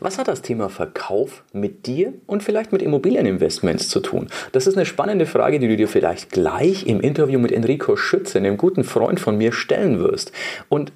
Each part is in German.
Was hat das Thema Verkauf mit dir und vielleicht mit Immobilieninvestments zu tun? Das ist eine spannende Frage, die du dir vielleicht gleich im Interview mit Enrico Schütze, einem guten Freund von mir, stellen wirst. Und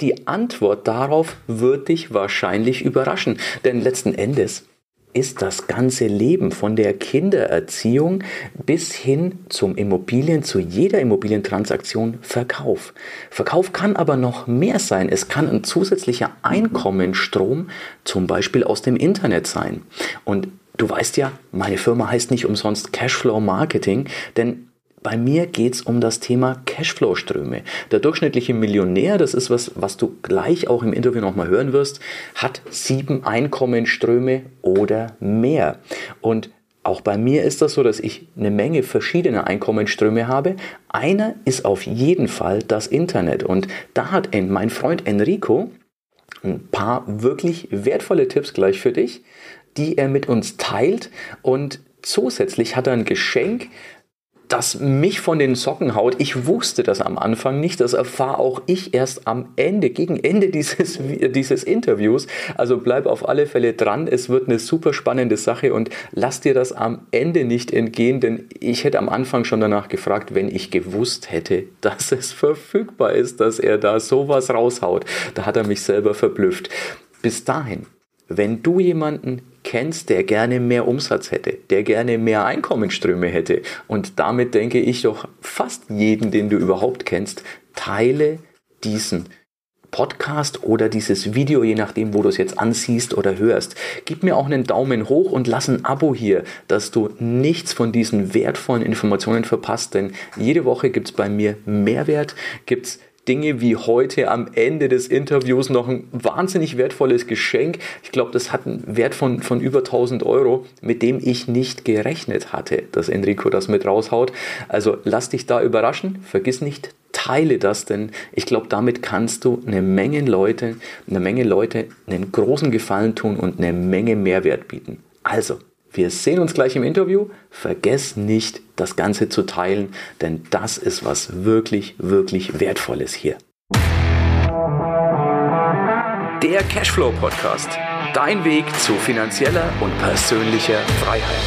die Antwort darauf wird dich wahrscheinlich überraschen, denn letzten Endes ist das ganze Leben von der Kindererziehung bis hin zum Immobilien, zu jeder Immobilientransaktion Verkauf. Verkauf kann aber noch mehr sein. Es kann ein zusätzlicher Einkommensstrom zum Beispiel aus dem Internet sein. Und du weißt ja, meine Firma heißt nicht umsonst Cashflow Marketing, denn bei mir geht es um das Thema Cashflow-Ströme. Der durchschnittliche Millionär, das ist was, was du gleich auch im Interview nochmal hören wirst, hat sieben Einkommensströme oder mehr. Und auch bei mir ist das so, dass ich eine Menge verschiedener Einkommensströme habe. Einer ist auf jeden Fall das Internet. Und da hat mein Freund Enrico ein paar wirklich wertvolle Tipps gleich für dich, die er mit uns teilt. Und zusätzlich hat er ein Geschenk, das mich von den Socken haut. Ich wusste das am Anfang nicht. Das erfahre auch ich erst am Ende, gegen Ende dieses, dieses Interviews. Also bleib auf alle Fälle dran. Es wird eine super spannende Sache und lass dir das am Ende nicht entgehen, denn ich hätte am Anfang schon danach gefragt, wenn ich gewusst hätte, dass es verfügbar ist, dass er da sowas raushaut. Da hat er mich selber verblüfft. Bis dahin, wenn du jemanden kennst, der gerne mehr Umsatz hätte, der gerne mehr Einkommensströme hätte. Und damit denke ich doch fast jeden, den du überhaupt kennst, teile diesen Podcast oder dieses Video, je nachdem, wo du es jetzt ansiehst oder hörst. Gib mir auch einen Daumen hoch und lass ein Abo hier, dass du nichts von diesen wertvollen Informationen verpasst, denn jede Woche gibt es bei mir Mehrwert, gibt es Dinge wie heute am Ende des Interviews noch ein wahnsinnig wertvolles Geschenk. Ich glaube, das hat einen Wert von, von über 1000 Euro, mit dem ich nicht gerechnet hatte, dass Enrico das mit raushaut. Also lass dich da überraschen. Vergiss nicht, teile das, denn ich glaube, damit kannst du eine Menge Leute, eine Menge Leute einen großen Gefallen tun und eine Menge Mehrwert bieten. Also, wir sehen uns gleich im Interview. Vergesst nicht, das Ganze zu teilen, denn das ist was wirklich, wirklich Wertvolles hier. Der Cashflow Podcast. Dein Weg zu finanzieller und persönlicher Freiheit.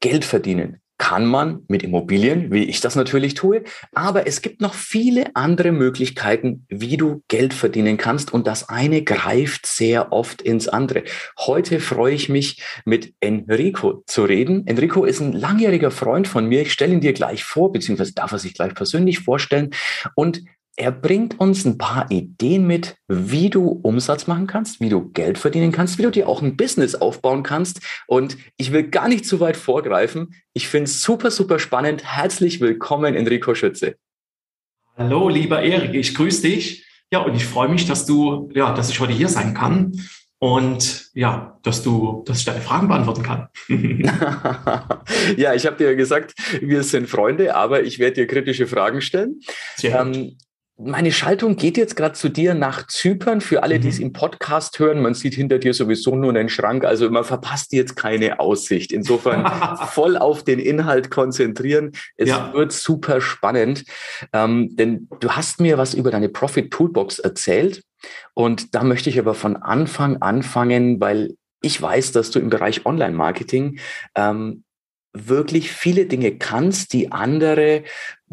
Geld verdienen kann man mit Immobilien, wie ich das natürlich tue, aber es gibt noch viele andere Möglichkeiten, wie du Geld verdienen kannst und das eine greift sehr oft ins andere. Heute freue ich mich, mit Enrico zu reden. Enrico ist ein langjähriger Freund von mir. Ich stelle ihn dir gleich vor, beziehungsweise darf er sich gleich persönlich vorstellen. Und er bringt uns ein paar Ideen mit, wie du Umsatz machen kannst, wie du Geld verdienen kannst, wie du dir auch ein Business aufbauen kannst. Und ich will gar nicht zu weit vorgreifen. Ich finde es super, super spannend. Herzlich willkommen, Enrico Schütze. Hallo, lieber Erik, ich grüße dich. Ja, und ich freue mich, dass du, ja, dass ich heute hier sein kann und ja, dass du, dass ich deine Fragen beantworten kann. ja, ich habe dir gesagt, wir sind Freunde, aber ich werde dir kritische Fragen stellen. Sehr ähm, meine Schaltung geht jetzt gerade zu dir nach Zypern. Für alle, die es mhm. im Podcast hören, man sieht hinter dir sowieso nur einen Schrank, also man verpasst jetzt keine Aussicht. Insofern voll auf den Inhalt konzentrieren. Es ja. wird super spannend, ähm, denn du hast mir was über deine Profit Toolbox erzählt und da möchte ich aber von Anfang anfangen, weil ich weiß, dass du im Bereich Online-Marketing ähm, wirklich viele Dinge kannst, die andere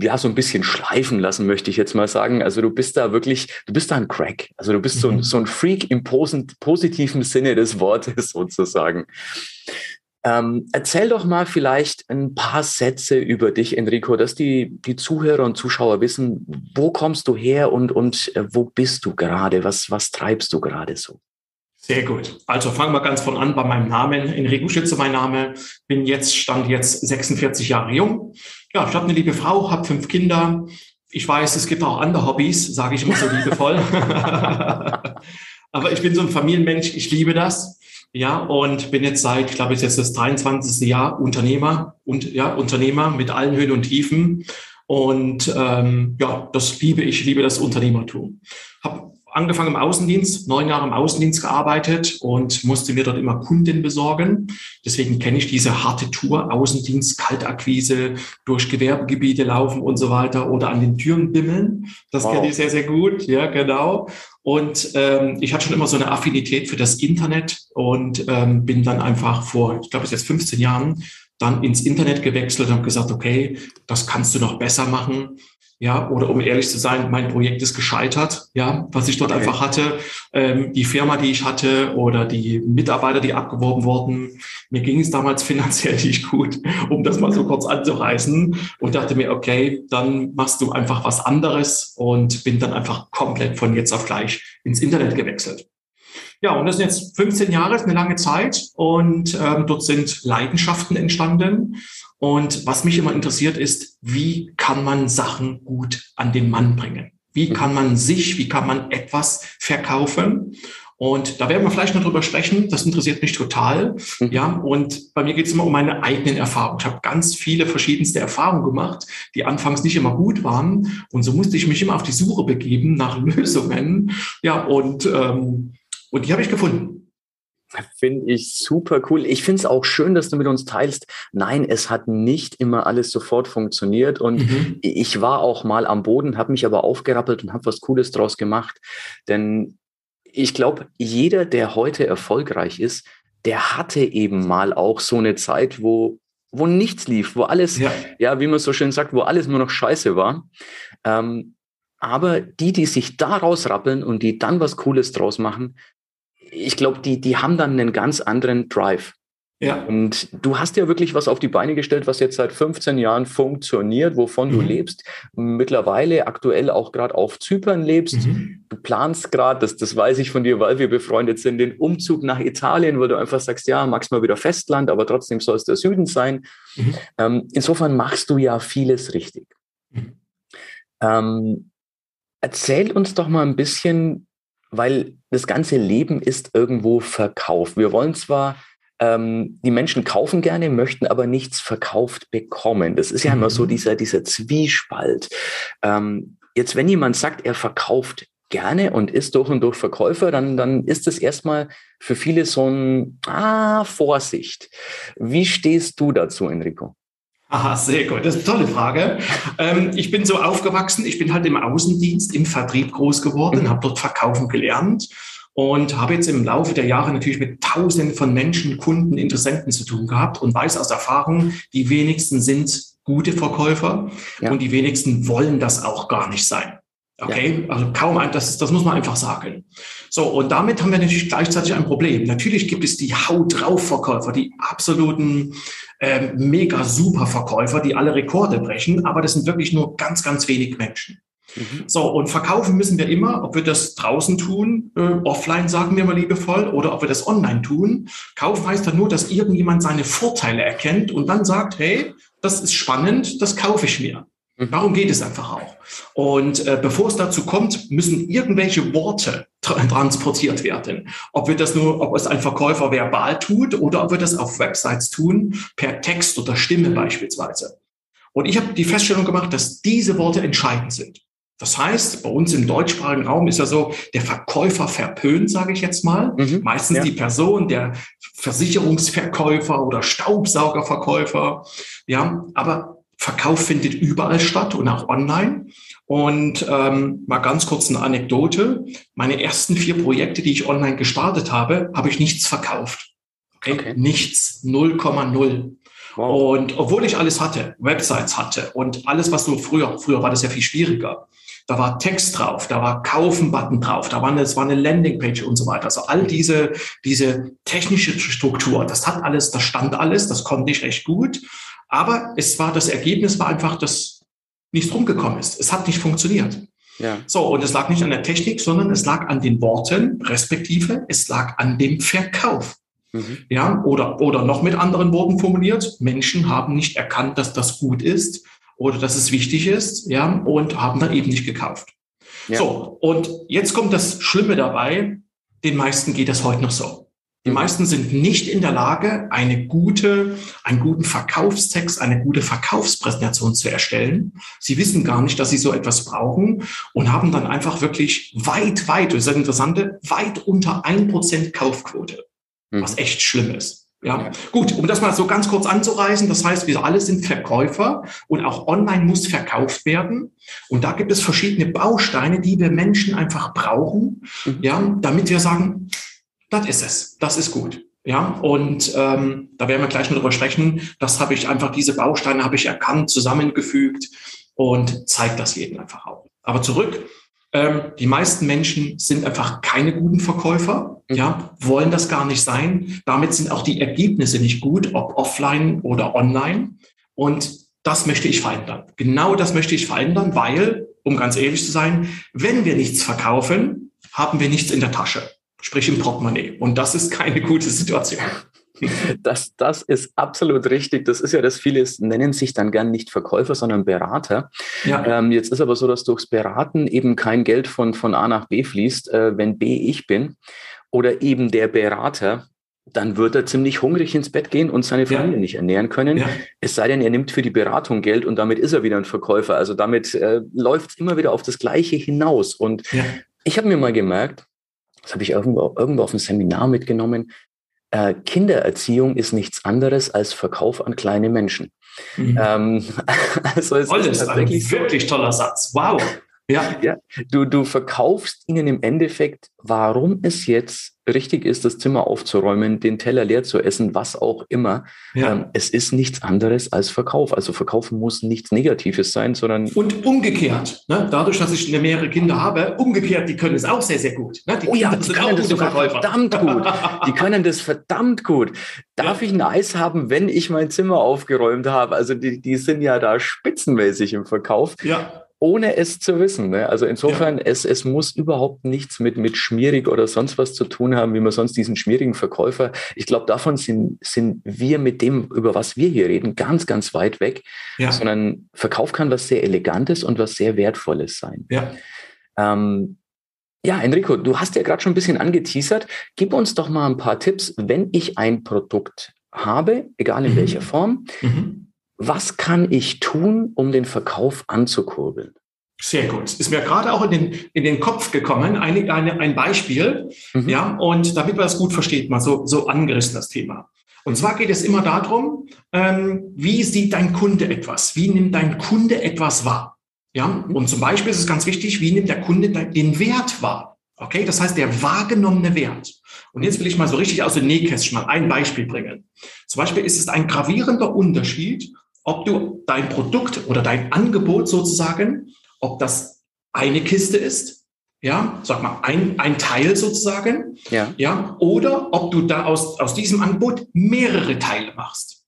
ja so ein bisschen schleifen lassen, möchte ich jetzt mal sagen. Also du bist da wirklich, du bist da ein Crack. Also du bist so, ein, mhm. so ein Freak im positiven Sinne des Wortes sozusagen. Ähm, erzähl doch mal vielleicht ein paar Sätze über dich, Enrico, dass die, die Zuhörer und Zuschauer wissen, wo kommst du her und, und äh, wo bist du gerade? Was, was treibst du gerade so? Sehr gut. Also fangen wir ganz von an bei meinem Namen. Enrico Schütze, mein Name. Bin jetzt, stand jetzt 46 Jahre jung. Ja, ich habe eine liebe Frau, habe fünf Kinder. Ich weiß, es gibt auch andere Hobbys, sage ich immer so liebevoll. Aber ich bin so ein Familienmensch, ich liebe das. Ja, und bin jetzt seit, ich glaube, jetzt das 23. Jahr Unternehmer und ja, Unternehmer mit allen Höhen und Tiefen. Und ähm, ja, das liebe ich, liebe das Unternehmertum. Habe angefangen im Außendienst, neun Jahre im Außendienst gearbeitet und musste mir dort immer Kunden besorgen. Deswegen kenne ich diese harte Tour, Außendienst, Kaltakquise, durch Gewerbegebiete laufen und so weiter oder an den Türen bimmeln. Das wow. kenne ich sehr, sehr gut. Ja, genau. Und ähm, ich hatte schon immer so eine Affinität für das Internet und ähm, bin dann einfach vor, ich glaube, es ist jetzt 15 Jahren, dann ins Internet gewechselt und habe gesagt, okay, das kannst du noch besser machen. Ja, oder um ehrlich zu sein, mein Projekt ist gescheitert, ja, was ich dort okay. einfach hatte. Ähm, die Firma, die ich hatte oder die Mitarbeiter, die abgeworben wurden, mir ging es damals finanziell nicht gut, um das mal so kurz anzureißen und dachte mir, okay, dann machst du einfach was anderes und bin dann einfach komplett von jetzt auf gleich ins Internet gewechselt. Ja, und das sind jetzt 15 Jahre, ist eine lange Zeit und ähm, dort sind Leidenschaften entstanden. Und was mich immer interessiert ist, wie kann man Sachen gut an den Mann bringen? Wie kann man sich, wie kann man etwas verkaufen? Und da werden wir vielleicht noch drüber sprechen. Das interessiert mich total. Mhm. Ja, und bei mir geht es immer um meine eigenen Erfahrungen. Ich habe ganz viele verschiedenste Erfahrungen gemacht, die anfangs nicht immer gut waren. Und so musste ich mich immer auf die Suche begeben nach Lösungen. Ja, und ähm, und die habe ich gefunden. Finde ich super cool. Ich finde es auch schön, dass du mit uns teilst. Nein, es hat nicht immer alles sofort funktioniert. Und mhm. ich war auch mal am Boden, habe mich aber aufgerappelt und habe was Cooles draus gemacht. Denn ich glaube, jeder, der heute erfolgreich ist, der hatte eben mal auch so eine Zeit, wo, wo nichts lief, wo alles, ja. ja, wie man so schön sagt, wo alles nur noch scheiße war. Ähm, aber die, die sich da rausrappeln und die dann was Cooles draus machen, ich glaube, die, die haben dann einen ganz anderen Drive. Ja. Und du hast ja wirklich was auf die Beine gestellt, was jetzt seit 15 Jahren funktioniert, wovon mhm. du lebst. Mittlerweile aktuell auch gerade auf Zypern lebst. Mhm. Du planst gerade, das, das weiß ich von dir, weil wir befreundet sind, den Umzug nach Italien, weil du einfach sagst, ja, magst mal wieder Festland, aber trotzdem soll es der Süden sein. Mhm. Ähm, insofern machst du ja vieles richtig. Mhm. Ähm, erzähl uns doch mal ein bisschen, weil das ganze Leben ist irgendwo Verkauf. Wir wollen zwar ähm, die Menschen kaufen gerne, möchten aber nichts verkauft bekommen. Das ist ja immer so mhm. dieser, dieser Zwiespalt. Ähm, jetzt, wenn jemand sagt, er verkauft gerne und ist durch und durch Verkäufer, dann, dann ist das erstmal für viele so ein Ah, Vorsicht. Wie stehst du dazu, Enrico? Aha, sehr gut. Das ist eine tolle Frage. Ähm, ich bin so aufgewachsen, ich bin halt im Außendienst, im Vertrieb groß geworden, mhm. habe dort verkaufen gelernt und habe jetzt im Laufe der Jahre natürlich mit Tausenden von Menschen, Kunden, Interessenten zu tun gehabt und weiß aus Erfahrung, die wenigsten sind gute Verkäufer ja. und die wenigsten wollen das auch gar nicht sein. Okay, ja. also kaum ein, das, das muss man einfach sagen. So, und damit haben wir natürlich gleichzeitig ein Problem. Natürlich gibt es die Haut drauf Verkäufer, die absoluten äh, mega super Verkäufer, die alle Rekorde brechen, aber das sind wirklich nur ganz, ganz wenig Menschen. Mhm. So, und verkaufen müssen wir immer, ob wir das draußen tun, äh, offline sagen wir mal liebevoll, oder ob wir das online tun. Kaufen heißt dann nur, dass irgendjemand seine Vorteile erkennt und dann sagt, hey, das ist spannend, das kaufe ich mir. Mhm. Darum geht es einfach auch. Und äh, bevor es dazu kommt, müssen irgendwelche Worte tra transportiert werden. Ob wir das nur, ob es ein Verkäufer verbal tut oder ob wir das auf Websites tun, per Text oder Stimme beispielsweise. Und ich habe die Feststellung gemacht, dass diese Worte entscheidend sind. Das heißt, bei uns im deutschsprachigen Raum ist ja so, der Verkäufer verpönt, sage ich jetzt mal. Mhm, Meistens ja. die Person, der Versicherungsverkäufer oder Staubsaugerverkäufer. Ja, aber Verkauf findet überall statt und auch online. Und ähm, mal ganz kurz eine Anekdote. Meine ersten vier Projekte, die ich online gestartet habe, habe ich nichts verkauft. Okay? okay. Nichts, 0,0. Wow. Und obwohl ich alles hatte, Websites hatte und alles, was du früher, früher war das ja viel schwieriger. Da war Text drauf, da war Kaufen-Button drauf, da war eine, es war eine Landingpage und so weiter. Also all diese, diese technische Struktur, das hat alles, das stand alles, das konnte ich recht gut. Aber es war, das Ergebnis war einfach, dass nichts rumgekommen ist. Es hat nicht funktioniert. Ja. So, und es lag nicht an der Technik, sondern es lag an den Worten, respektive es lag an dem Verkauf. Mhm. Ja, oder, oder noch mit anderen Worten formuliert, Menschen haben nicht erkannt, dass das gut ist oder dass es wichtig ist, ja, und haben dann eben nicht gekauft. Ja. So, und jetzt kommt das Schlimme dabei, den meisten geht das heute noch so. Die meisten sind nicht in der Lage, eine gute, einen guten Verkaufstext, eine gute Verkaufspräsentation zu erstellen. Sie wissen gar nicht, dass sie so etwas brauchen und haben dann einfach wirklich weit, weit, das ist das Interessante, weit unter ein Prozent Kaufquote, mhm. was echt schlimm ist. Ja, gut, um das mal so ganz kurz anzureißen, das heißt, wir alle sind Verkäufer und auch online muss verkauft werden. Und da gibt es verschiedene Bausteine, die wir Menschen einfach brauchen, mhm. ja, damit wir sagen, das ist es, das ist gut. Ja, und ähm, da werden wir gleich noch drüber sprechen. Das habe ich einfach, diese Bausteine habe ich erkannt, zusammengefügt und zeigt das jedem einfach auch. Aber zurück, ähm, die meisten Menschen sind einfach keine guten Verkäufer, mhm. ja, wollen das gar nicht sein. Damit sind auch die Ergebnisse nicht gut, ob offline oder online. Und das möchte ich verändern. Genau das möchte ich verändern, weil, um ganz ehrlich zu sein, wenn wir nichts verkaufen, haben wir nichts in der Tasche sprich im Portemonnaie. Und das ist keine gute Situation. Das, das ist absolut richtig. Das ist ja, dass viele nennen sich dann gern nicht Verkäufer, sondern Berater. Ja. Ähm, jetzt ist aber so, dass durchs Beraten eben kein Geld von, von A nach B fließt. Äh, wenn B ich bin oder eben der Berater, dann wird er ziemlich hungrig ins Bett gehen und seine Familie ja. nicht ernähren können. Ja. Es sei denn, er nimmt für die Beratung Geld und damit ist er wieder ein Verkäufer. Also damit äh, läuft es immer wieder auf das Gleiche hinaus. Und ich habe mir mal gemerkt, das habe ich irgendwo, irgendwo auf einem Seminar mitgenommen, äh, Kindererziehung ist nichts anderes als Verkauf an kleine Menschen. Mhm. Ähm, also es Toll, ist tatsächlich ein wirklich toller Satz. Wow. Ja. ja. Du, du verkaufst ihnen im Endeffekt, warum es jetzt richtig ist, das Zimmer aufzuräumen, den Teller leer zu essen, was auch immer. Ja. Ähm, es ist nichts anderes als Verkauf. Also Verkaufen muss nichts Negatives sein, sondern. Und umgekehrt, ne? dadurch, dass ich mehrere Kinder habe, umgekehrt, die können es auch sehr, sehr gut. Ne? Die oh ja, die können das verdammt gut. Die können das verdammt gut. Darf ja. ich ein Eis haben, wenn ich mein Zimmer aufgeräumt habe? Also die, die sind ja da spitzenmäßig im Verkauf. Ja ohne es zu wissen. Ne? Also insofern, ja. es, es muss überhaupt nichts mit, mit schmierig oder sonst was zu tun haben, wie man sonst diesen schmierigen Verkäufer. Ich glaube, davon sind, sind wir mit dem, über was wir hier reden, ganz, ganz weit weg. Ja. Sondern Verkauf kann was sehr Elegantes und was sehr Wertvolles sein. Ja. Ähm, ja, Enrico, du hast ja gerade schon ein bisschen angeteasert. Gib uns doch mal ein paar Tipps, wenn ich ein Produkt habe, egal in mhm. welcher Form. Mhm was kann ich tun, um den Verkauf anzukurbeln? Sehr gut. Ist mir gerade auch in den, in den Kopf gekommen, eine, eine, ein Beispiel, mhm. ja, und damit man das gut versteht, mal so, so angerissen das Thema. Und zwar geht es immer darum, ähm, wie sieht dein Kunde etwas? Wie nimmt dein Kunde etwas wahr? Ja, mhm. und zum Beispiel ist es ganz wichtig, wie nimmt der Kunde den Wert wahr? Okay, das heißt, der wahrgenommene Wert. Und jetzt will ich mal so richtig aus dem Nähkästchen mal ein Beispiel bringen. Zum Beispiel ist es ein gravierender Unterschied, ob du dein Produkt oder dein Angebot sozusagen, ob das eine Kiste ist, ja, sag mal, ein, ein Teil sozusagen, ja. ja, oder ob du da aus, aus diesem Angebot mehrere Teile machst.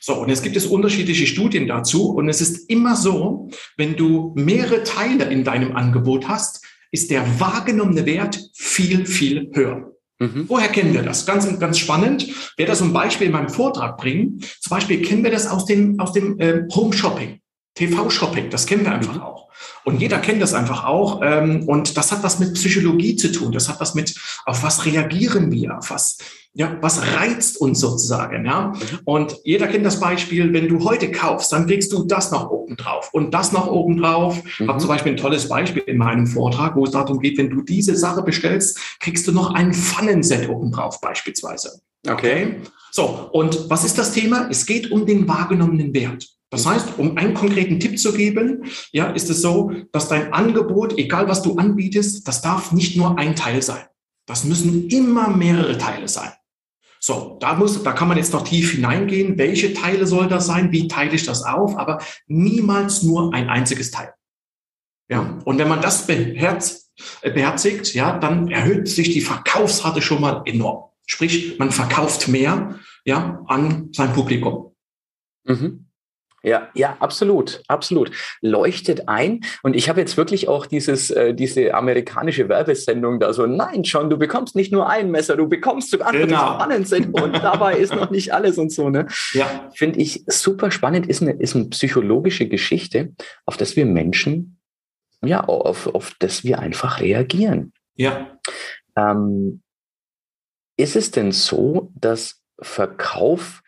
So, und jetzt gibt es unterschiedliche Studien dazu und es ist immer so, wenn du mehrere Teile in deinem Angebot hast, ist der wahrgenommene Wert viel, viel höher. Mhm. Woher kennen wir das? Ganz, ganz spannend. Wer das ein Beispiel in meinem Vortrag bringen. Zum Beispiel kennen wir das aus dem, aus dem äh, Home Shopping. TV-Shopping, das kennen wir einfach mhm. auch. Und jeder kennt das einfach auch. Ähm, und das hat was mit Psychologie zu tun. Das hat was mit, auf was reagieren wir, auf was, ja, was reizt uns sozusagen, ja? Und jeder kennt das Beispiel, wenn du heute kaufst, dann kriegst du das noch oben drauf und das noch oben drauf. Mhm. habe zum Beispiel ein tolles Beispiel in meinem Vortrag, wo es darum geht, wenn du diese Sache bestellst, kriegst du noch ein Pfannenset oben drauf beispielsweise. Okay. So. Und was ist das Thema? Es geht um den wahrgenommenen Wert. Das heißt, um einen konkreten Tipp zu geben, ja, ist es so, dass dein Angebot, egal was du anbietest, das darf nicht nur ein Teil sein. Das müssen immer mehrere Teile sein. So, da muss, da kann man jetzt noch tief hineingehen. Welche Teile soll das sein? Wie teile ich das auf? Aber niemals nur ein einziges Teil. Ja, und wenn man das beherz, äh, beherzigt, ja, dann erhöht sich die Verkaufsrate schon mal enorm. Sprich, man verkauft mehr, ja, an sein Publikum. Mhm. Ja, ja, absolut, absolut. Leuchtet ein. Und ich habe jetzt wirklich auch dieses, äh, diese amerikanische Werbesendung da so, nein, John, du bekommst nicht nur ein Messer, du bekommst sogar genau. spannend sind und dabei ist noch nicht alles und so, ne? Ja. Finde ich super spannend, ist eine, ist eine psychologische Geschichte, auf das wir Menschen, ja, auf, auf das wir einfach reagieren. Ja. Ähm, ist es denn so, dass Verkauf,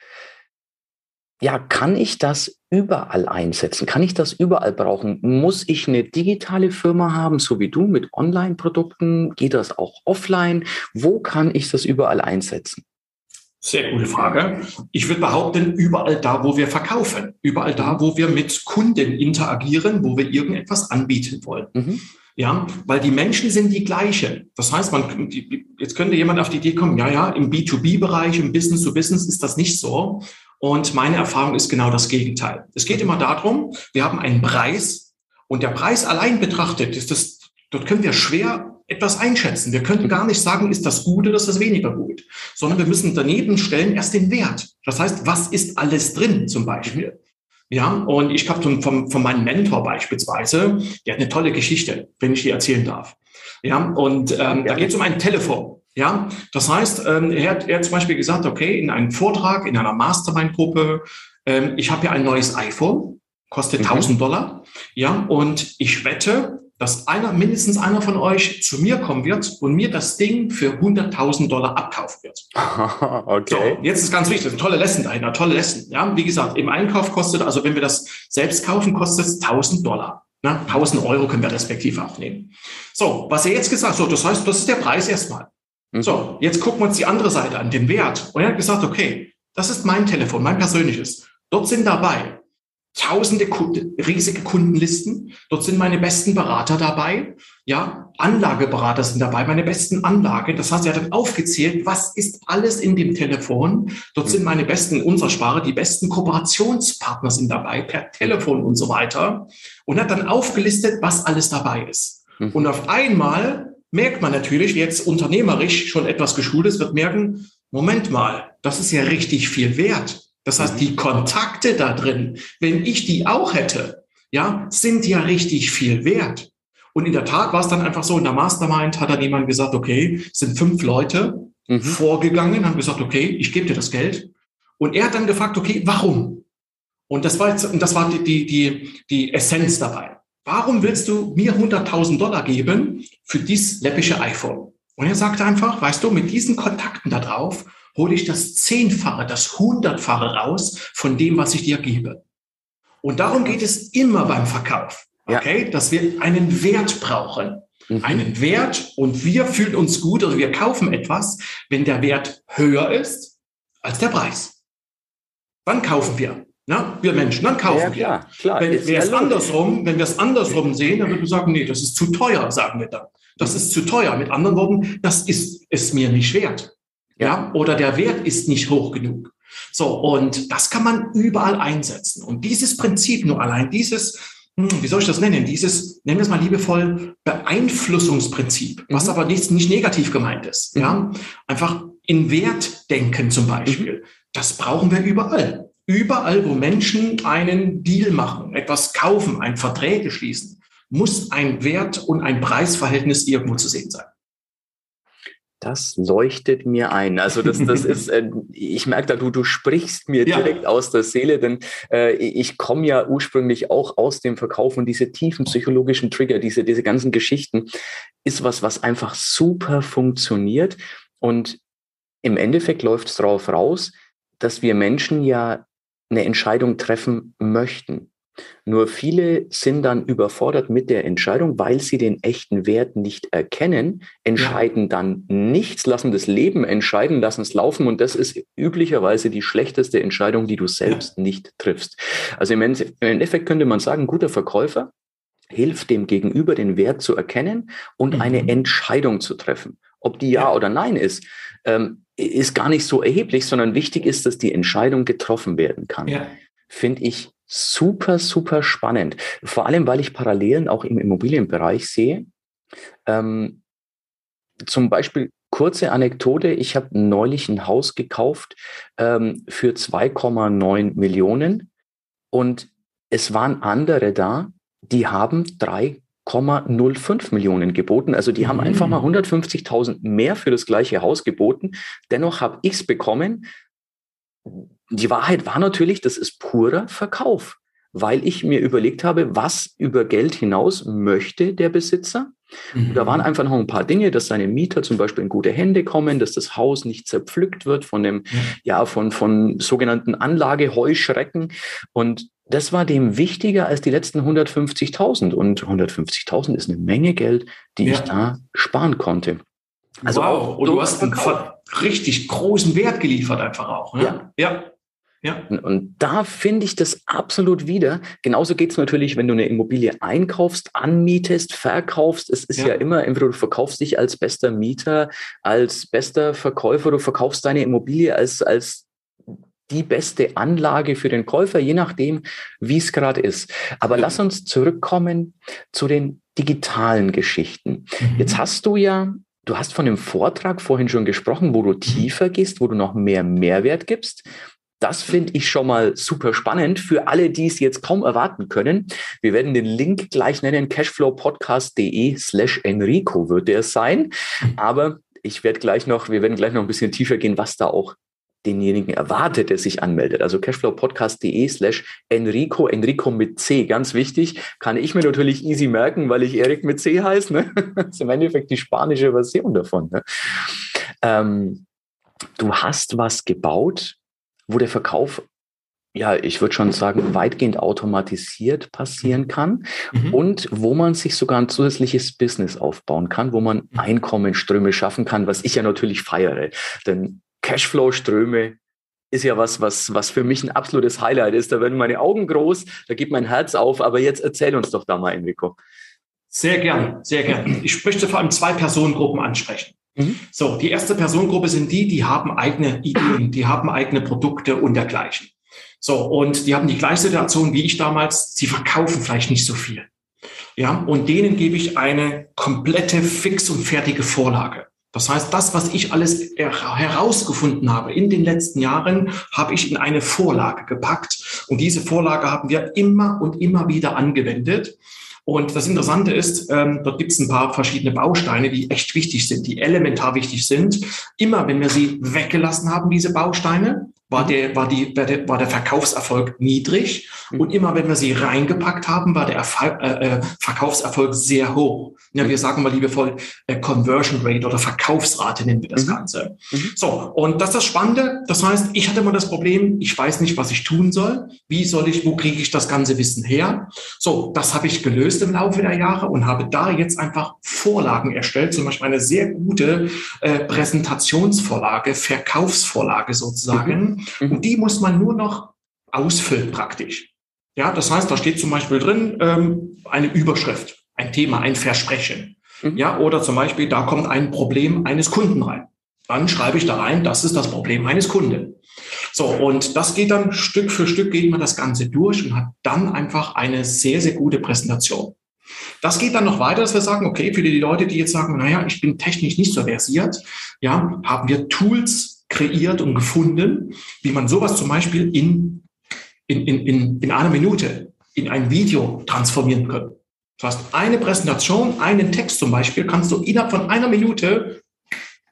ja, kann ich das überall einsetzen? Kann ich das überall brauchen? Muss ich eine digitale Firma haben, so wie du mit Online-Produkten? Geht das auch offline? Wo kann ich das überall einsetzen? Sehr gute Frage. Ich würde behaupten, überall da, wo wir verkaufen, überall da, wo wir mit Kunden interagieren, wo wir irgendetwas anbieten wollen. Mhm. Ja, weil die Menschen sind die gleichen. Das heißt, man, jetzt könnte jemand auf die Idee kommen, ja, ja, im B2B-Bereich, im Business to Business ist das nicht so. Und meine Erfahrung ist genau das Gegenteil. Es geht immer darum, wir haben einen Preis und der Preis allein betrachtet ist das, dort können wir schwer etwas einschätzen. Wir könnten gar nicht sagen, ist das gut oder ist das weniger gut, sondern wir müssen daneben stellen erst den Wert. Das heißt, was ist alles drin zum Beispiel? Ja, und ich habe von, von, von meinem Mentor beispielsweise, der hat eine tolle Geschichte, wenn ich die erzählen darf. Ja, und ähm, da geht es um ein Telefon. Ja, das heißt, ähm, er, hat, er hat zum Beispiel gesagt, okay, in einem Vortrag, in einer Mastermind-Gruppe, ähm, ich habe hier ein neues iPhone, kostet mhm. 1000 Dollar. Ja, und ich wette, dass einer, mindestens einer von euch zu mir kommen wird und mir das Ding für 100.000 Dollar abkaufen wird. okay. So, jetzt ist ganz wichtig, tolle Lesson dahinter, tolle Lesson. Ja, wie gesagt, im Einkauf kostet, also wenn wir das selbst kaufen, kostet es 1.000 Dollar. Ne? 1.000 Euro können wir respektive abnehmen. So, was er jetzt gesagt, so, das heißt, das ist der Preis erstmal. Mhm. So, jetzt gucken wir uns die andere Seite an, den Wert. Und er hat gesagt, okay, das ist mein Telefon, mein persönliches. Dort sind dabei tausende riesige Kundenlisten. Dort sind meine besten Berater dabei. Ja, Anlageberater sind dabei, meine besten Anlagen. Das heißt, er hat aufgezählt, was ist alles in dem Telefon. Dort sind meine besten, in unserer Sprache, die besten Kooperationspartner sind dabei, per Telefon und so weiter. Und hat dann aufgelistet, was alles dabei ist. Mhm. Und auf einmal merkt man natürlich, jetzt unternehmerisch schon etwas geschult ist, wird merken, Moment mal, das ist ja richtig viel wert. Das heißt, die Kontakte da drin, wenn ich die auch hätte, ja, sind ja richtig viel wert. Und in der Tat war es dann einfach so, in der Mastermind hat dann jemand gesagt, okay, sind fünf Leute mhm. vorgegangen, haben gesagt, okay, ich gebe dir das Geld. Und er hat dann gefragt, okay, warum? Und das war jetzt, und das war die, die, die, die Essenz dabei. Warum willst du mir 100.000 Dollar geben für dieses läppische iPhone? Und er sagte einfach, weißt du, mit diesen Kontakten da drauf hole ich das Zehnfache, das Hundertfache raus von dem, was ich dir gebe. Und darum geht es immer beim Verkauf. Okay, ja. dass wir einen Wert brauchen. Mhm. Einen Wert und wir fühlen uns gut oder wir kaufen etwas, wenn der Wert höher ist als der Preis. Wann kaufen wir? Na, wir Menschen, dann kaufen ja, klar, wir. Klar, wenn wir es andersrum, wenn wir es andersrum sehen, dann würden wir sagen, nee, das ist zu teuer, sagen wir dann. Das ist zu teuer. Mit anderen Worten, das ist es mir nicht wert ja, oder der Wert ist nicht hoch genug. So, und das kann man überall einsetzen. Und dieses Prinzip nur allein, dieses, hm, wie soll ich das nennen? Dieses, nennen wir es mal liebevoll, Beeinflussungsprinzip, was mhm. aber nicht, nicht negativ gemeint ist. Mhm. Ja, einfach in Wert denken zum Beispiel. Mhm. Das brauchen wir überall. Überall, wo Menschen einen Deal machen, etwas kaufen, ein Verträge schließen, muss ein Wert und ein Preisverhältnis irgendwo zu sehen sein das leuchtet mir ein. Also das, das ist, äh, ich merke da, du, du sprichst mir ja. direkt aus der Seele, denn äh, ich komme ja ursprünglich auch aus dem Verkauf und diese tiefen psychologischen Trigger, diese, diese ganzen Geschichten, ist was, was einfach super funktioniert. Und im Endeffekt läuft es darauf raus, dass wir Menschen ja eine Entscheidung treffen möchten. Nur viele sind dann überfordert mit der Entscheidung, weil sie den echten Wert nicht erkennen, entscheiden ja. dann nichts, lassen das Leben entscheiden, lassen es laufen und das ist üblicherweise die schlechteste Entscheidung, die du selbst ja. nicht triffst. Also im Endeffekt könnte man sagen, guter Verkäufer hilft dem Gegenüber den Wert zu erkennen und mhm. eine Entscheidung zu treffen. Ob die ja, oder nein ist, ähm, ist gar nicht so erheblich, sondern wichtig ist, dass die Entscheidung getroffen werden kann. Ja. Finde ich super, super spannend. Vor allem, weil ich Parallelen auch im Immobilienbereich sehe. Ähm, zum Beispiel kurze Anekdote. Ich habe neulich ein Haus gekauft ähm, für 2,9 Millionen und es waren andere da, die haben 3,05 Millionen geboten. Also die haben mhm. einfach mal 150.000 mehr für das gleiche Haus geboten. Dennoch habe ich es bekommen, die Wahrheit war natürlich, das ist purer Verkauf, weil ich mir überlegt habe, was über Geld hinaus möchte der Besitzer Mhm. Da waren einfach noch ein paar Dinge, dass seine Mieter zum Beispiel in gute Hände kommen, dass das Haus nicht zerpflückt wird von dem, ja, ja von, von sogenannten Anlageheuschrecken. Und das war dem wichtiger als die letzten 150.000. Und 150.000 ist eine Menge Geld, die ja. ich da sparen konnte. Also wow, und du hast einen richtig großen Wert geliefert einfach auch. Ne? Ja. ja. Ja. Und da finde ich das absolut wieder. Genauso geht es natürlich, wenn du eine Immobilie einkaufst, anmietest, verkaufst. Es ist ja. ja immer, entweder du verkaufst dich als bester Mieter, als bester Verkäufer, du verkaufst deine Immobilie als, als die beste Anlage für den Käufer, je nachdem, wie es gerade ist. Aber lass uns zurückkommen zu den digitalen Geschichten. Mhm. Jetzt hast du ja Du hast von dem Vortrag vorhin schon gesprochen, wo du mhm. tiefer gehst, wo du noch mehr Mehrwert gibst. Das finde ich schon mal super spannend für alle, die es jetzt kaum erwarten können. Wir werden den Link gleich nennen, cashflowpodcast.de slash Enrico wird der sein. Aber ich werde gleich noch, wir werden gleich noch ein bisschen tiefer gehen, was da auch denjenigen erwartet, der sich anmeldet. Also cashflowpodcast.de slash Enrico, Enrico mit C, ganz wichtig, kann ich mir natürlich easy merken, weil ich Erik mit C heiße. Ne? Das ist im Endeffekt die spanische Version davon. Ne? Ähm, du hast was gebaut, wo der Verkauf ja, ich würde schon sagen, weitgehend automatisiert passieren kann mhm. und wo man sich sogar ein zusätzliches Business aufbauen kann, wo man mhm. Einkommensströme schaffen kann, was ich ja natürlich feiere. Denn Cashflow-Ströme ist ja was, was, was für mich ein absolutes Highlight ist. Da werden meine Augen groß, da geht mein Herz auf. Aber jetzt erzähl uns doch da mal, Enrico. Sehr gern, sehr gern. Ich möchte vor allem zwei Personengruppen ansprechen. Mhm. So, die erste Personengruppe sind die, die haben eigene Ideen, die haben eigene Produkte und dergleichen. So, und die haben die gleiche Situation wie ich damals. Sie verkaufen vielleicht nicht so viel. Ja, und denen gebe ich eine komplette fix und fertige Vorlage. Das heißt, das, was ich alles herausgefunden habe in den letzten Jahren, habe ich in eine Vorlage gepackt. Und diese Vorlage haben wir immer und immer wieder angewendet. Und das Interessante ist, ähm, dort gibt es ein paar verschiedene Bausteine, die echt wichtig sind, die elementar wichtig sind. Immer wenn wir sie weggelassen haben, diese Bausteine, war der, war die, war der, war der Verkaufserfolg niedrig. Mhm. Und immer wenn wir sie reingepackt haben, war der Erfall, äh, äh, Verkaufserfolg sehr hoch. Ja, wir mhm. sagen mal liebevoll äh, Conversion Rate oder Verkaufsrate nennen wir das mhm. Ganze. So, und das ist das Spannende. Das heißt, ich hatte immer das Problem, ich weiß nicht, was ich tun soll. Wie soll ich, wo kriege ich das ganze Wissen her? So, das habe ich gelöst im Laufe der Jahre und habe da jetzt einfach Vorlagen erstellt, zum Beispiel eine sehr gute äh, Präsentationsvorlage, Verkaufsvorlage sozusagen. Mhm. Und die muss man nur noch ausfüllen praktisch. Ja, das heißt, da steht zum Beispiel drin ähm, eine Überschrift, ein Thema, ein Versprechen. Mhm. Ja, oder zum Beispiel, da kommt ein Problem eines Kunden rein. Dann schreibe ich da rein, das ist das Problem eines Kunden. So, und das geht dann Stück für Stück, geht man das Ganze durch und hat dann einfach eine sehr, sehr gute Präsentation. Das geht dann noch weiter, dass wir sagen, okay, für die Leute, die jetzt sagen, naja, ich bin technisch nicht so versiert, ja, haben wir Tools kreiert und gefunden, wie man sowas zum Beispiel in, in, in, in einer Minute in ein Video transformieren kann. Das heißt, eine Präsentation, einen Text zum Beispiel, kannst du innerhalb von einer Minute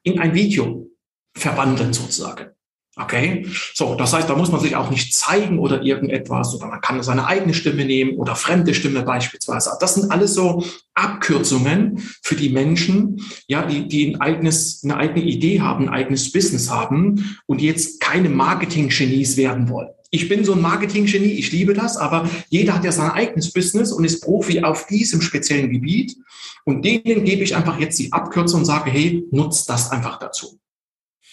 in ein Video verwandeln sozusagen. Okay, so, das heißt, da muss man sich auch nicht zeigen oder irgendetwas, oder man kann seine eigene Stimme nehmen oder fremde Stimme beispielsweise. Das sind alles so Abkürzungen für die Menschen, ja, die, die ein eigenes, eine eigene Idee haben, ein eigenes Business haben und jetzt keine Marketing-Genies werden wollen. Ich bin so ein Marketing-Genie, ich liebe das, aber jeder hat ja sein eigenes Business und ist Profi auf diesem speziellen Gebiet. Und denen gebe ich einfach jetzt die Abkürzung und sage, hey, nutzt das einfach dazu.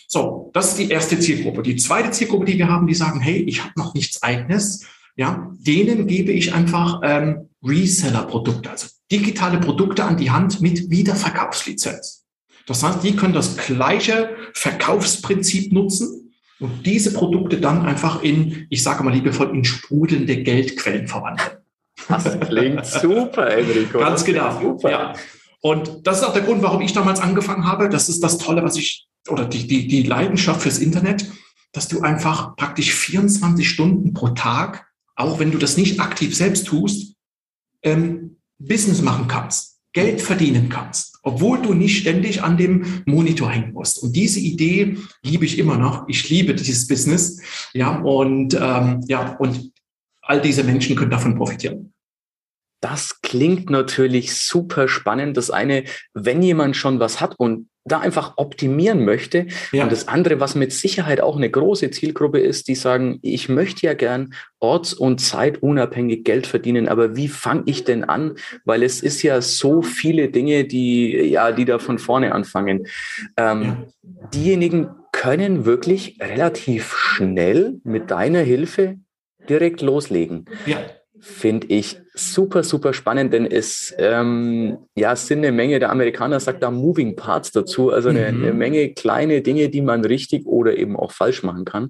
So, das ist die erste Zielgruppe. Die zweite Zielgruppe, die wir haben, die sagen, hey, ich habe noch nichts eigenes. Ja, denen gebe ich einfach ähm, Reseller-Produkte, also digitale Produkte an die Hand mit Wiederverkaufslizenz. Das heißt, die können das gleiche Verkaufsprinzip nutzen und diese Produkte dann einfach in, ich sage mal liebevoll, in sprudelnde Geldquellen verwandeln. Das klingt super, Enrico. Ganz genau. Super. Ja. Und das ist auch der Grund, warum ich damals angefangen habe. Das ist das Tolle, was ich oder die, die, die Leidenschaft fürs Internet, dass du einfach praktisch 24 Stunden pro Tag, auch wenn du das nicht aktiv selbst tust, ähm, Business machen kannst, Geld verdienen kannst, obwohl du nicht ständig an dem Monitor hängen musst. Und diese Idee liebe ich immer noch. Ich liebe dieses Business. Ja, und ähm, ja, und all diese Menschen können davon profitieren. Das klingt natürlich super spannend. Das eine, wenn jemand schon was hat und da einfach optimieren möchte. Ja. Und das andere, was mit Sicherheit auch eine große Zielgruppe ist, die sagen, ich möchte ja gern orts- und zeitunabhängig Geld verdienen, aber wie fange ich denn an? Weil es ist ja so viele Dinge, die, ja, die da von vorne anfangen. Ähm, ja. Diejenigen können wirklich relativ schnell mit deiner Hilfe direkt loslegen. Ja finde ich super, super spannend, denn es ähm, ja, sind eine Menge, der Amerikaner sagt da Moving Parts dazu, also eine, mhm. eine Menge kleine Dinge, die man richtig oder eben auch falsch machen kann.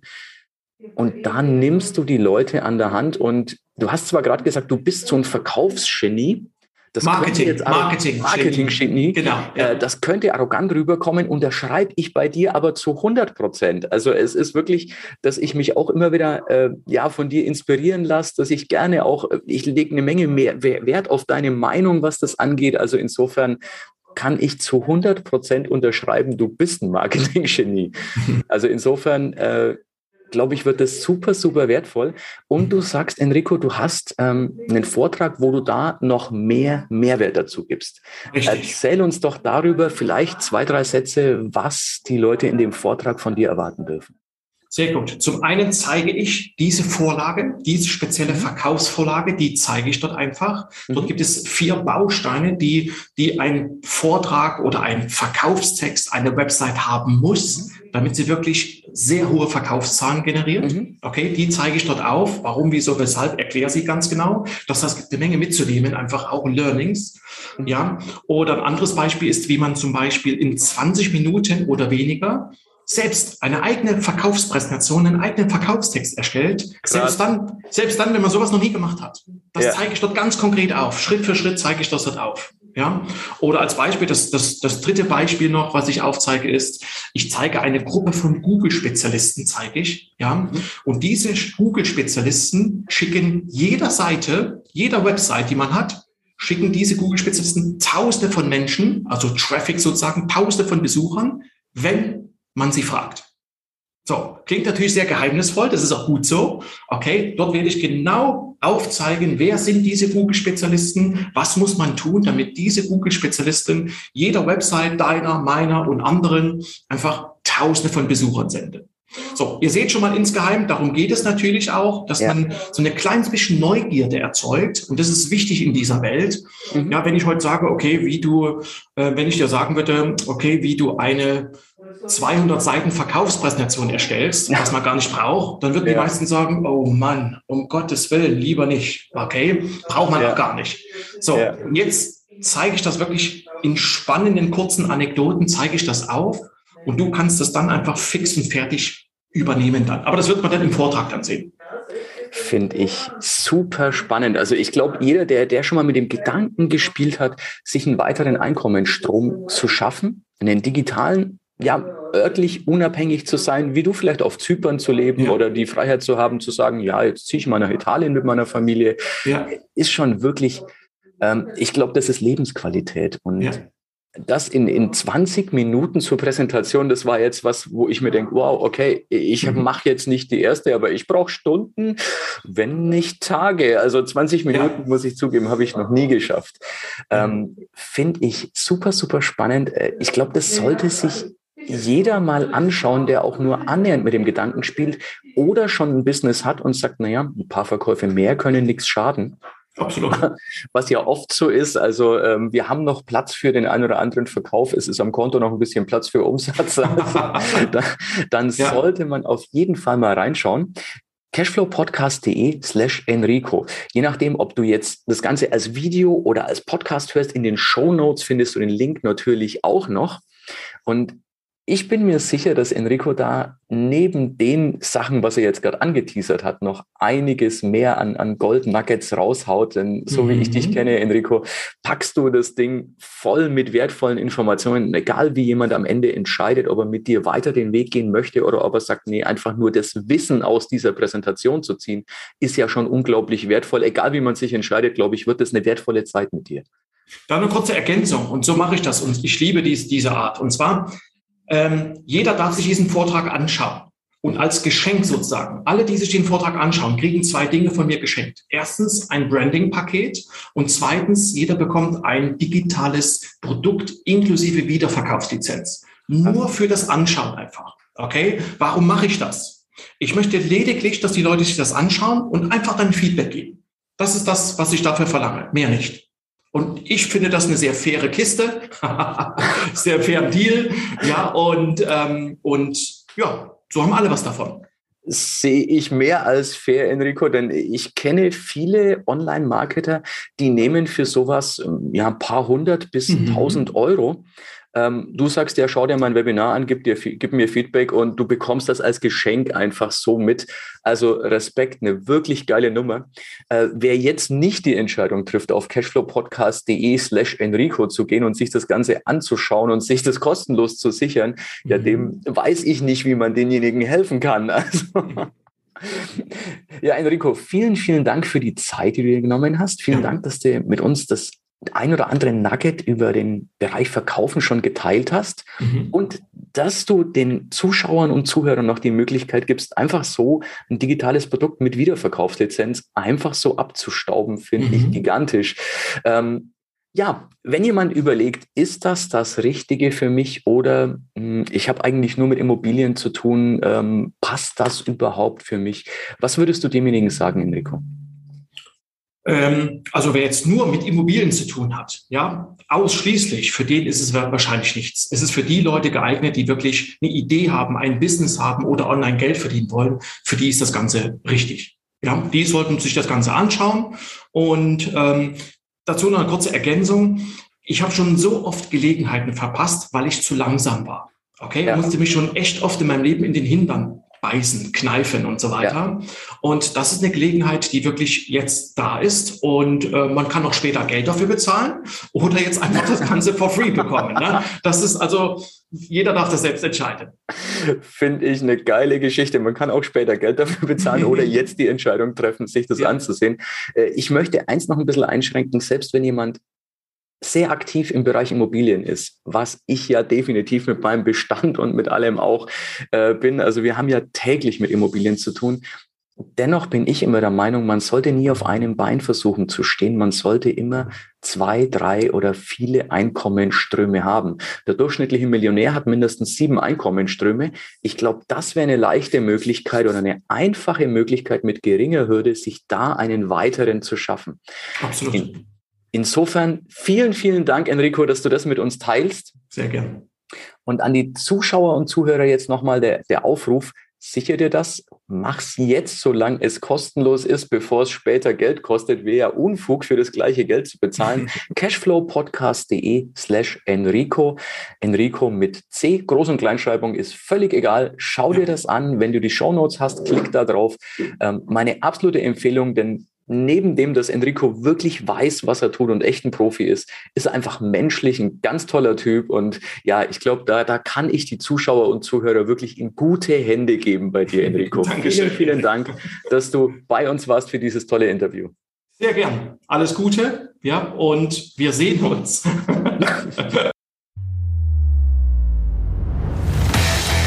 Und da nimmst du die Leute an der Hand und du hast zwar gerade gesagt, du bist so ein Verkaufsgenie, das Marketing, jetzt Marketing, Marketing Genie. Genau. Ja. Äh, das könnte arrogant rüberkommen und das schreibe ich bei dir aber zu 100 Prozent. Also es ist wirklich, dass ich mich auch immer wieder äh, ja von dir inspirieren lasse, dass ich gerne auch, äh, ich lege eine Menge mehr Wert auf deine Meinung, was das angeht. Also insofern kann ich zu 100 Prozent unterschreiben, du bist ein Marketing-Genie. Also insofern äh, glaube ich, wird das super, super wertvoll. Und du sagst, Enrico, du hast ähm, einen Vortrag, wo du da noch mehr Mehrwert dazu gibst. Richtig. Erzähl uns doch darüber vielleicht zwei, drei Sätze, was die Leute in dem Vortrag von dir erwarten dürfen. Sehr gut. Zum einen zeige ich diese Vorlage, diese spezielle mhm. Verkaufsvorlage, die zeige ich dort einfach. Dort mhm. gibt es vier Bausteine, die, die ein Vortrag oder ein Verkaufstext, eine Website haben muss, mhm. damit sie wirklich sehr hohe Verkaufszahlen generiert. Mhm. Okay, die zeige ich dort auf. Warum, wieso, weshalb, erkläre sie ganz genau. Das heißt, es gibt eine Menge mitzunehmen, einfach auch Learnings. Mhm. Ja. Oder ein anderes Beispiel ist, wie man zum Beispiel in 20 Minuten oder weniger selbst eine eigene Verkaufspräsentation, einen eigenen Verkaufstext erstellt. Selbst dann, selbst dann, wenn man sowas noch nie gemacht hat. Das ja. zeige ich dort ganz konkret auf. Schritt für Schritt zeige ich das dort auf. Ja? Oder als Beispiel, das, das, das dritte Beispiel noch, was ich aufzeige, ist, ich zeige eine Gruppe von Google-Spezialisten, zeige ich. Ja? Mhm. Und diese Google-Spezialisten schicken jeder Seite, jeder Website, die man hat, schicken diese Google-Spezialisten Tausende von Menschen, also Traffic sozusagen, Tausende von Besuchern, wenn man sie fragt. So, klingt natürlich sehr geheimnisvoll, das ist auch gut so. Okay, dort werde ich genau aufzeigen, wer sind diese Google-Spezialisten, was muss man tun, damit diese Google-Spezialisten jeder Website, deiner, meiner und anderen einfach Tausende von Besuchern senden. So, ihr seht schon mal insgeheim, darum geht es natürlich auch, dass ja. man so eine kleines bisschen Neugierde erzeugt. Und das ist wichtig in dieser Welt. Mhm. Ja, wenn ich heute sage, okay, wie du, äh, wenn ich dir sagen würde, okay, wie du eine 200 Seiten Verkaufspräsentation erstellst, was man gar nicht braucht, dann würden ja. die meisten sagen, oh Mann, um Gottes Willen, lieber nicht. Okay, braucht man ja. auch gar nicht. So, ja. und jetzt zeige ich das wirklich in spannenden, kurzen Anekdoten, zeige ich das auf und du kannst das dann einfach fix und fertig übernehmen dann. Aber das wird man dann im Vortrag dann sehen finde ich super spannend. Also ich glaube, jeder, der, der schon mal mit dem Gedanken gespielt hat, sich einen weiteren Einkommensstrom zu schaffen, einen digitalen ja, örtlich unabhängig zu sein, wie du vielleicht auf Zypern zu leben ja. oder die Freiheit zu haben, zu sagen, ja, jetzt ziehe ich mal nach Italien mit meiner Familie, ja. ist schon wirklich, ähm, ich glaube, das ist Lebensqualität. Und ja das in, in 20 Minuten zur Präsentation, das war jetzt was, wo ich mir denke, wow, okay, ich mhm. mache jetzt nicht die erste, aber ich brauche Stunden, wenn nicht Tage. Also 20 Minuten, muss ich zugeben, habe ich noch nie geschafft. Ähm, Finde ich super, super spannend. Äh, ich glaube, das sollte sich jeder mal anschauen, der auch nur annähernd mit dem Gedanken spielt oder schon ein Business hat und sagt, naja, ein paar Verkäufe mehr können nichts schaden. Absolut. Was ja oft so ist. Also ähm, wir haben noch Platz für den einen oder anderen Verkauf. Es ist am Konto noch ein bisschen Platz für Umsatz. Also, dann, dann ja. sollte man auf jeden Fall mal reinschauen cashflowpodcast.de slash Enrico. Je nachdem, ob du jetzt das Ganze als Video oder als Podcast hörst, in den Show Notes findest du den Link natürlich auch noch. Und ich bin mir sicher, dass Enrico da neben den Sachen, was er jetzt gerade angeteasert hat, noch einiges mehr an, an Gold Nuggets raushaut. Denn so mhm. wie ich dich mhm. kenne, Enrico, packst du das Ding voll mit wertvollen Informationen, egal wie jemand am Ende entscheidet, ob er mit dir weiter den Weg gehen möchte oder ob er sagt, nee, einfach nur das Wissen aus dieser Präsentation zu ziehen, ist ja schon unglaublich wertvoll. Egal wie man sich entscheidet, glaube ich, wird das eine wertvolle Zeit mit dir. Da eine kurze Ergänzung. Und so mache ich das. Und ich liebe dies, diese Art. Und zwar, ähm, jeder darf sich diesen Vortrag anschauen. Und als Geschenk sozusagen, alle, die sich den Vortrag anschauen, kriegen zwei Dinge von mir geschenkt. Erstens ein Branding-Paket und zweitens, jeder bekommt ein digitales Produkt inklusive Wiederverkaufslizenz. Nur für das Anschauen einfach. Okay? Warum mache ich das? Ich möchte lediglich, dass die Leute sich das anschauen und einfach dann Feedback geben. Das ist das, was ich dafür verlange. Mehr nicht. Und ich finde das eine sehr faire Kiste, sehr fairen Deal. Ja, und, ähm, und ja, so haben alle was davon. Sehe ich mehr als fair, Enrico, denn ich kenne viele Online-Marketer, die nehmen für sowas ja, ein paar hundert bis mhm. tausend Euro ähm, du sagst ja, schau dir mein Webinar an, gib, dir, gib mir Feedback und du bekommst das als Geschenk einfach so mit. Also Respekt, eine wirklich geile Nummer. Äh, wer jetzt nicht die Entscheidung trifft, auf cashflowpodcast.de slash Enrico zu gehen und sich das Ganze anzuschauen und sich das kostenlos zu sichern, mhm. ja, dem weiß ich nicht, wie man denjenigen helfen kann. Also. Ja, Enrico, vielen, vielen Dank für die Zeit, die du dir genommen hast. Vielen Dank, dass du mit uns das ein oder andere Nugget über den Bereich Verkaufen schon geteilt hast mhm. und dass du den Zuschauern und Zuhörern noch die Möglichkeit gibst, einfach so ein digitales Produkt mit Wiederverkaufslizenz einfach so abzustauben, finde mhm. ich gigantisch. Ähm, ja, wenn jemand überlegt, ist das das Richtige für mich oder mh, hm, ich habe eigentlich nur mit Immobilien zu tun, ähm, passt das überhaupt für mich? Was würdest du demjenigen sagen, Enrico? Ähm, also wer jetzt nur mit Immobilien zu tun hat, ja, ausschließlich, für den ist es wahrscheinlich nichts. Es ist für die Leute geeignet, die wirklich eine Idee haben, ein Business haben oder online Geld verdienen wollen. Für die ist das Ganze richtig. Ja, die sollten sich das Ganze anschauen. Und ähm, dazu noch eine kurze Ergänzung. Ich habe schon so oft Gelegenheiten verpasst, weil ich zu langsam war. Okay, ja. musste mich schon echt oft in meinem Leben in den Hintern beißen, kneifen und so weiter. Ja. Und das ist eine Gelegenheit, die wirklich jetzt da ist und äh, man kann auch später Geld dafür bezahlen oder jetzt einfach das Ganze for free bekommen. Ne? Das ist also, jeder darf das selbst entscheiden. Finde ich eine geile Geschichte. Man kann auch später Geld dafür bezahlen oder jetzt die Entscheidung treffen, sich das ja. anzusehen. Äh, ich möchte eins noch ein bisschen einschränken, selbst wenn jemand sehr aktiv im Bereich Immobilien ist, was ich ja definitiv mit meinem Bestand und mit allem auch äh, bin. Also wir haben ja täglich mit Immobilien zu tun. Dennoch bin ich immer der Meinung, man sollte nie auf einem Bein versuchen zu stehen. Man sollte immer zwei, drei oder viele Einkommensströme haben. Der durchschnittliche Millionär hat mindestens sieben Einkommensströme. Ich glaube, das wäre eine leichte Möglichkeit oder eine einfache Möglichkeit mit geringer Hürde, sich da einen weiteren zu schaffen. Absolut. In, Insofern vielen, vielen Dank, Enrico, dass du das mit uns teilst. Sehr gerne. Und an die Zuschauer und Zuhörer jetzt nochmal der, der Aufruf, sicher dir das, mach's jetzt, solange es kostenlos ist, bevor es später Geld kostet, wäre ja Unfug für das gleiche Geld zu bezahlen. Cashflowpodcast.de slash Enrico. Enrico mit C, Groß- und Kleinschreibung ist völlig egal. Schau dir das an. Wenn du die Shownotes hast, klick da drauf. Ähm, meine absolute Empfehlung, denn neben dem, dass Enrico wirklich weiß, was er tut und echt ein Profi ist, ist er einfach menschlich ein ganz toller Typ. Und ja, ich glaube, da, da kann ich die Zuschauer und Zuhörer wirklich in gute Hände geben bei dir, Enrico. vielen, vielen Dank, dass du bei uns warst für dieses tolle Interview. Sehr gern. Alles Gute. Ja, und wir sehen uns.